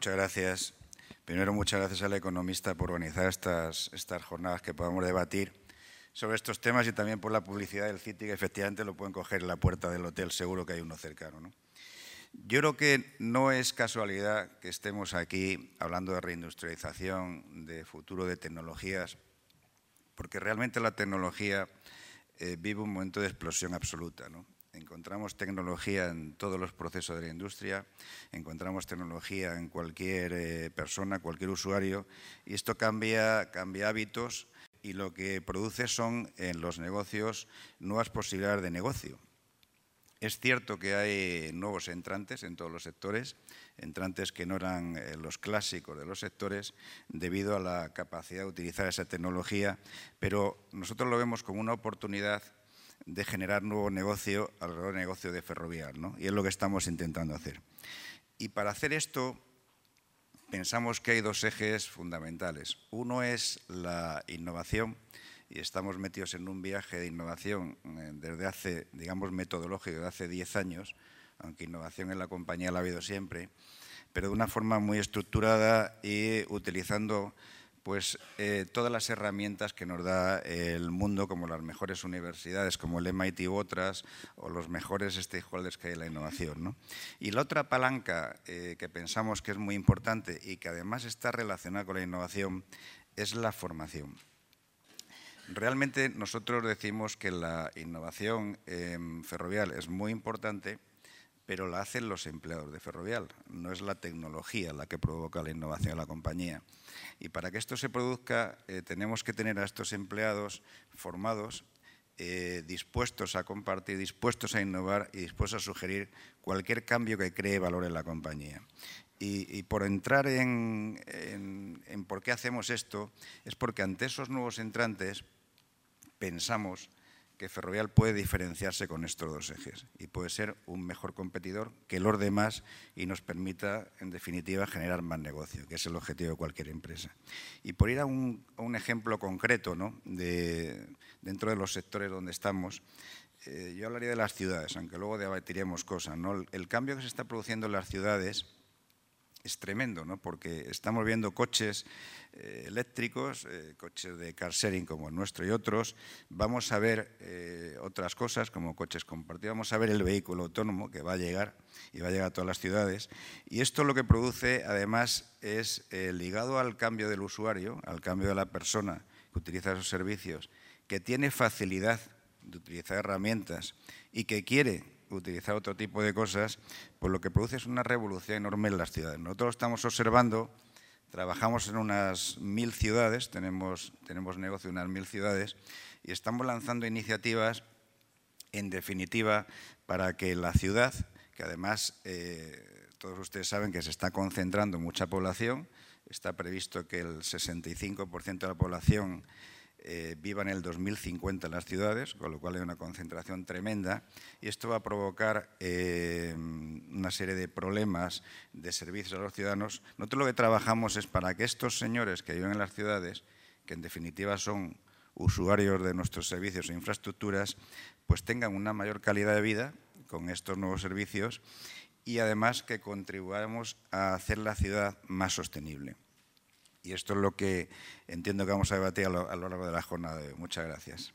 Muchas gracias. Primero, muchas gracias al economista por organizar estas, estas jornadas que podamos debatir sobre estos temas y también por la publicidad del City, que efectivamente lo pueden coger en la puerta del hotel, seguro que hay uno cercano. ¿no? Yo creo que no es casualidad que estemos aquí hablando de reindustrialización, de futuro de tecnologías, porque realmente la tecnología eh, vive un momento de explosión absoluta. ¿no? Encontramos tecnología en todos los procesos de la industria, encontramos tecnología en cualquier eh, persona, cualquier usuario, y esto cambia, cambia hábitos y lo que produce son en los negocios nuevas posibilidades de negocio. Es cierto que hay nuevos entrantes en todos los sectores, entrantes que no eran eh, los clásicos de los sectores debido a la capacidad de utilizar esa tecnología, pero nosotros lo vemos como una oportunidad de generar nuevo negocio alrededor del negocio de ferrovial, ¿no? y es lo que estamos intentando hacer. Y para hacer esto pensamos que hay dos ejes fundamentales. Uno es la innovación, y estamos metidos en un viaje de innovación eh, desde hace, digamos, metodológico, de hace 10 años, aunque innovación en la compañía la ha habido siempre, pero de una forma muy estructurada y utilizando pues eh, todas las herramientas que nos da el mundo, como las mejores universidades, como el MIT u otras, o los mejores stakeholders que hay en la innovación. Y la otra palanca eh, que pensamos que es muy importante y que además está relacionada con la innovación es la formación. Realmente nosotros decimos que la innovación ferrovial es muy importante, pero la hacen los empleados de Ferrovial, no es la tecnología la que provoca la innovación de la compañía. Y para que esto se produzca eh, tenemos que tener a estos empleados formados, eh, dispuestos a compartir, dispuestos a innovar y dispuestos a sugerir cualquier cambio que cree valor en la compañía. Y, por entrar en, en por qué hacemos esto, es porque ante esos nuevos entrantes pensamos que Ferrovial puede diferenciarse con estos dos ejes y puede ser un mejor competidor que los demás y nos permita, en definitiva, generar más negocio, que es el objetivo de cualquier empresa. Y por ir a un, ejemplo concreto ¿no? de, dentro de los sectores donde estamos, eh, yo hablaría de las ciudades, aunque luego debatiremos cosas. El cambio que se está produciendo en las ciudades es tremendo, ¿no? porque estamos viendo coches eh, eléctricos, eh, coches de car sharing como el nuestro y otros, vamos a ver eh, otras cosas como coches compartidos, vamos a ver el vehículo autónomo que va a llegar y va a llegar a todas las ciudades. Y esto lo que produce además es ligado al cambio del usuario, al cambio de la persona que utiliza esos servicios, que tiene facilidad de utilizar herramientas y que quiere utilizar otro tipo de cosas, pues lo que produce es una revolución enorme en las ciudades. Nosotros estamos observando, trabajamos en unas mil ciudades, tenemos, tenemos negocio en unas mil ciudades, y estamos lanzando iniciativas, en definitiva, para que la ciudad, que además eh, todos ustedes saben que se está concentrando mucha población, está previsto que el 65% de la población eh, viva en el 2050 en las ciudades, con lo cual hay una concentración tremenda y esto va a provocar eh, una serie de problemas de servicios a los ciudadanos. Nosotros lo que trabajamos es para que estos señores que viven en las ciudades, que en definitiva son usuarios de nuestros servicios e infraestructuras, pues tengan una mayor calidad de vida con estos nuevos servicios y además que contribuyamos a hacer la ciudad más sostenible. Y esto es lo que entiendo que vamos a debatir a lo, largo de la jornada. Muchas gracias.